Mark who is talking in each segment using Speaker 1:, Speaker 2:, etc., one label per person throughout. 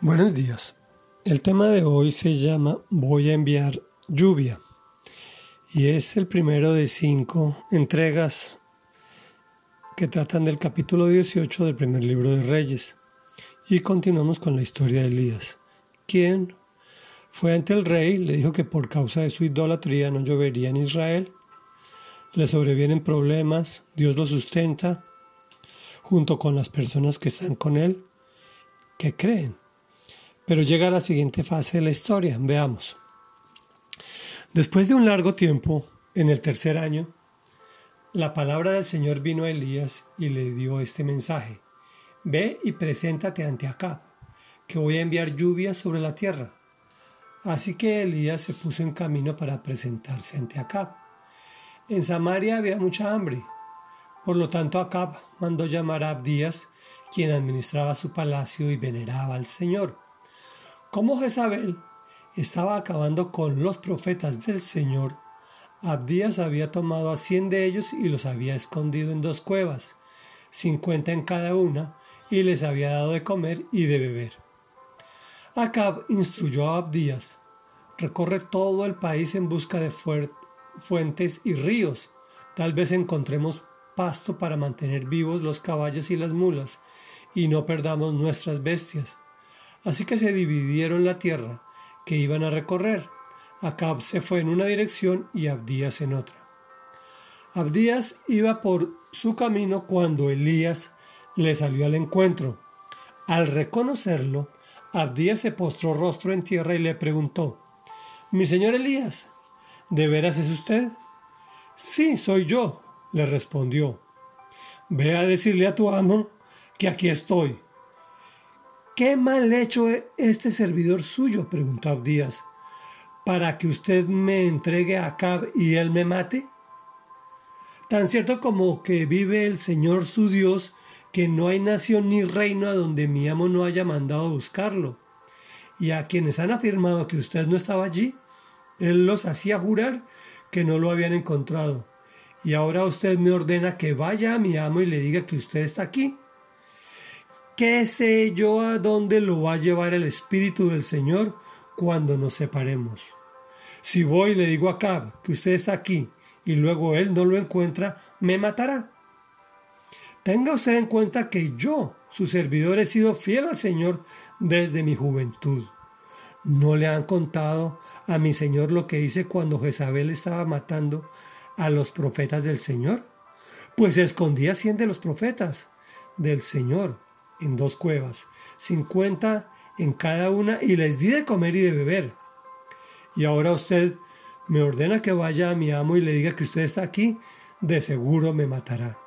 Speaker 1: Buenos días. El tema de hoy se llama Voy a enviar lluvia y es el primero de cinco entregas que tratan del capítulo 18 del primer libro de Reyes. Y continuamos con la historia de Elías, quien fue ante el rey, le dijo que por causa de su idolatría no llovería en Israel, le sobrevienen problemas, Dios lo sustenta, junto con las personas que están con él, que creen pero llega a la siguiente fase de la historia. Veamos. Después de un largo tiempo, en el tercer año, la palabra del Señor vino a Elías y le dio este mensaje. Ve y preséntate ante Acab, que voy a enviar lluvia sobre la tierra. Así que Elías se puso en camino para presentarse ante Acab. En Samaria había mucha hambre. Por lo tanto, Acab mandó llamar a Abdías, quien administraba su palacio y veneraba al Señor. Como Jezabel estaba acabando con los profetas del Señor, Abdías había tomado a cien de ellos y los había escondido en dos cuevas, cincuenta en cada una, y les había dado de comer y de beber. Acab instruyó a Abdías, recorre todo el país en busca de fuentes y ríos, tal vez encontremos pasto para mantener vivos los caballos y las mulas, y no perdamos nuestras bestias. Así que se dividieron la tierra que iban a recorrer. Acab se fue en una dirección y Abdías en otra. Abdías iba por su camino cuando Elías le salió al encuentro. Al reconocerlo, Abdías se postró rostro en tierra y le preguntó, Mi señor Elías, ¿de veras es usted? Sí, soy yo, le respondió. Ve a decirle a tu amo que aquí estoy ¿Qué mal hecho este servidor suyo? preguntó Abdías, para que usted me entregue a Acab y él me mate. Tan cierto como que vive el Señor su Dios, que no hay nación ni reino a donde mi amo no haya mandado a buscarlo. Y a quienes han afirmado que usted no estaba allí, él los hacía jurar que no lo habían encontrado. Y ahora usted me ordena que vaya a mi amo y le diga que usted está aquí. ¿Qué sé yo a dónde lo va a llevar el Espíritu del Señor cuando nos separemos? Si voy y le digo a Cab que usted está aquí y luego él no lo encuentra, me matará. Tenga usted en cuenta que yo, su servidor, he sido fiel al Señor desde mi juventud. ¿No le han contado a mi Señor lo que hice cuando Jezabel estaba matando a los profetas del Señor? Pues escondía cien de los profetas del Señor en dos cuevas, cincuenta en cada una, y les di de comer y de beber. Y ahora usted me ordena que vaya a mi amo y le diga que usted está aquí, de seguro me matará.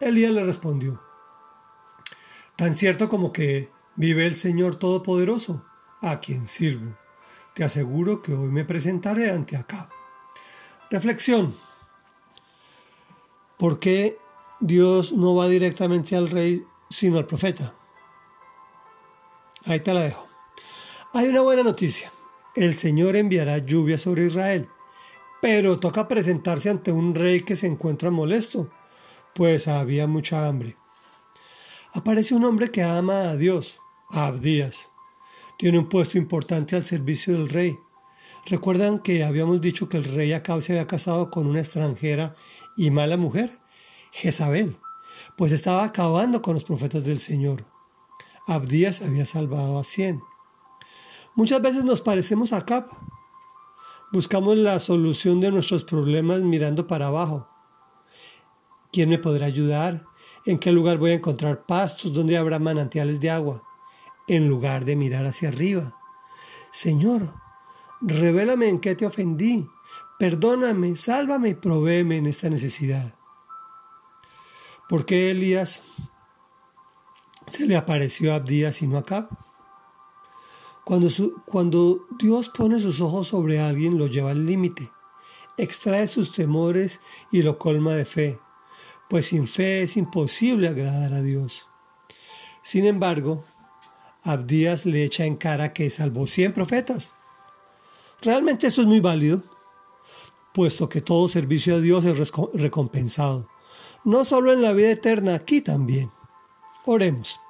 Speaker 1: Elías le respondió, tan cierto como que vive el Señor Todopoderoso, a quien sirvo. Te aseguro que hoy me presentaré ante acá. Reflexión. ¿Por qué Dios no va directamente al rey sino al profeta. Ahí te la dejo. Hay una buena noticia. El Señor enviará lluvia sobre Israel, pero toca presentarse ante un rey que se encuentra molesto, pues había mucha hambre. Aparece un hombre que ama a Dios, Abdías. Tiene un puesto importante al servicio del rey. ¿Recuerdan que habíamos dicho que el rey Acab se había casado con una extranjera y mala mujer? Jezabel pues estaba acabando con los profetas del Señor. Abdías había salvado a cien. Muchas veces nos parecemos a Cap. Buscamos la solución de nuestros problemas mirando para abajo. ¿Quién me podrá ayudar? ¿En qué lugar voy a encontrar pastos? ¿Dónde habrá manantiales de agua? En lugar de mirar hacia arriba. Señor, revélame en qué te ofendí. Perdóname, sálvame y provéeme en esta necesidad. ¿Por qué Elías se le apareció a Abdías y no a Acab? Cuando, cuando Dios pone sus ojos sobre alguien, lo lleva al límite, extrae sus temores y lo colma de fe, pues sin fe es imposible agradar a Dios. Sin embargo, Abdías le echa en cara que salvó cien profetas. Realmente eso es muy válido, puesto que todo servicio a Dios es recompensado no solo en la vida eterna, aquí también. Oremos.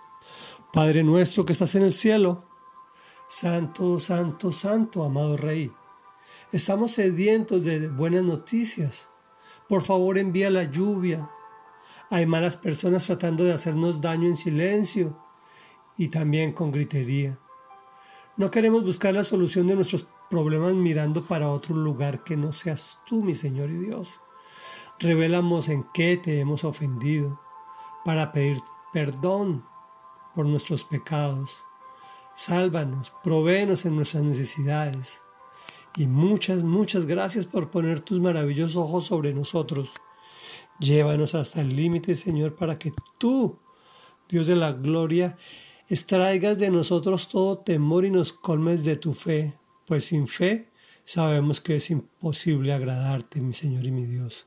Speaker 1: Padre nuestro que estás en el cielo, Santo, santo, santo, amado Rey. Estamos sedientos de buenas noticias. Por favor, envía la lluvia. Hay malas personas tratando de hacernos daño en silencio y también con gritería. No queremos buscar la solución de nuestros problemas mirando para otro lugar que no seas tú, mi Señor y Dios. Revelamos en qué te hemos ofendido para pedir perdón por nuestros pecados. Sálvanos, provéenos en nuestras necesidades. Y muchas, muchas gracias por poner tus maravillosos ojos sobre nosotros. Llévanos hasta el límite, Señor, para que tú, Dios de la gloria, extraigas de nosotros todo temor y nos colmes de tu fe, pues sin fe sabemos que es imposible agradarte, mi Señor y mi Dios.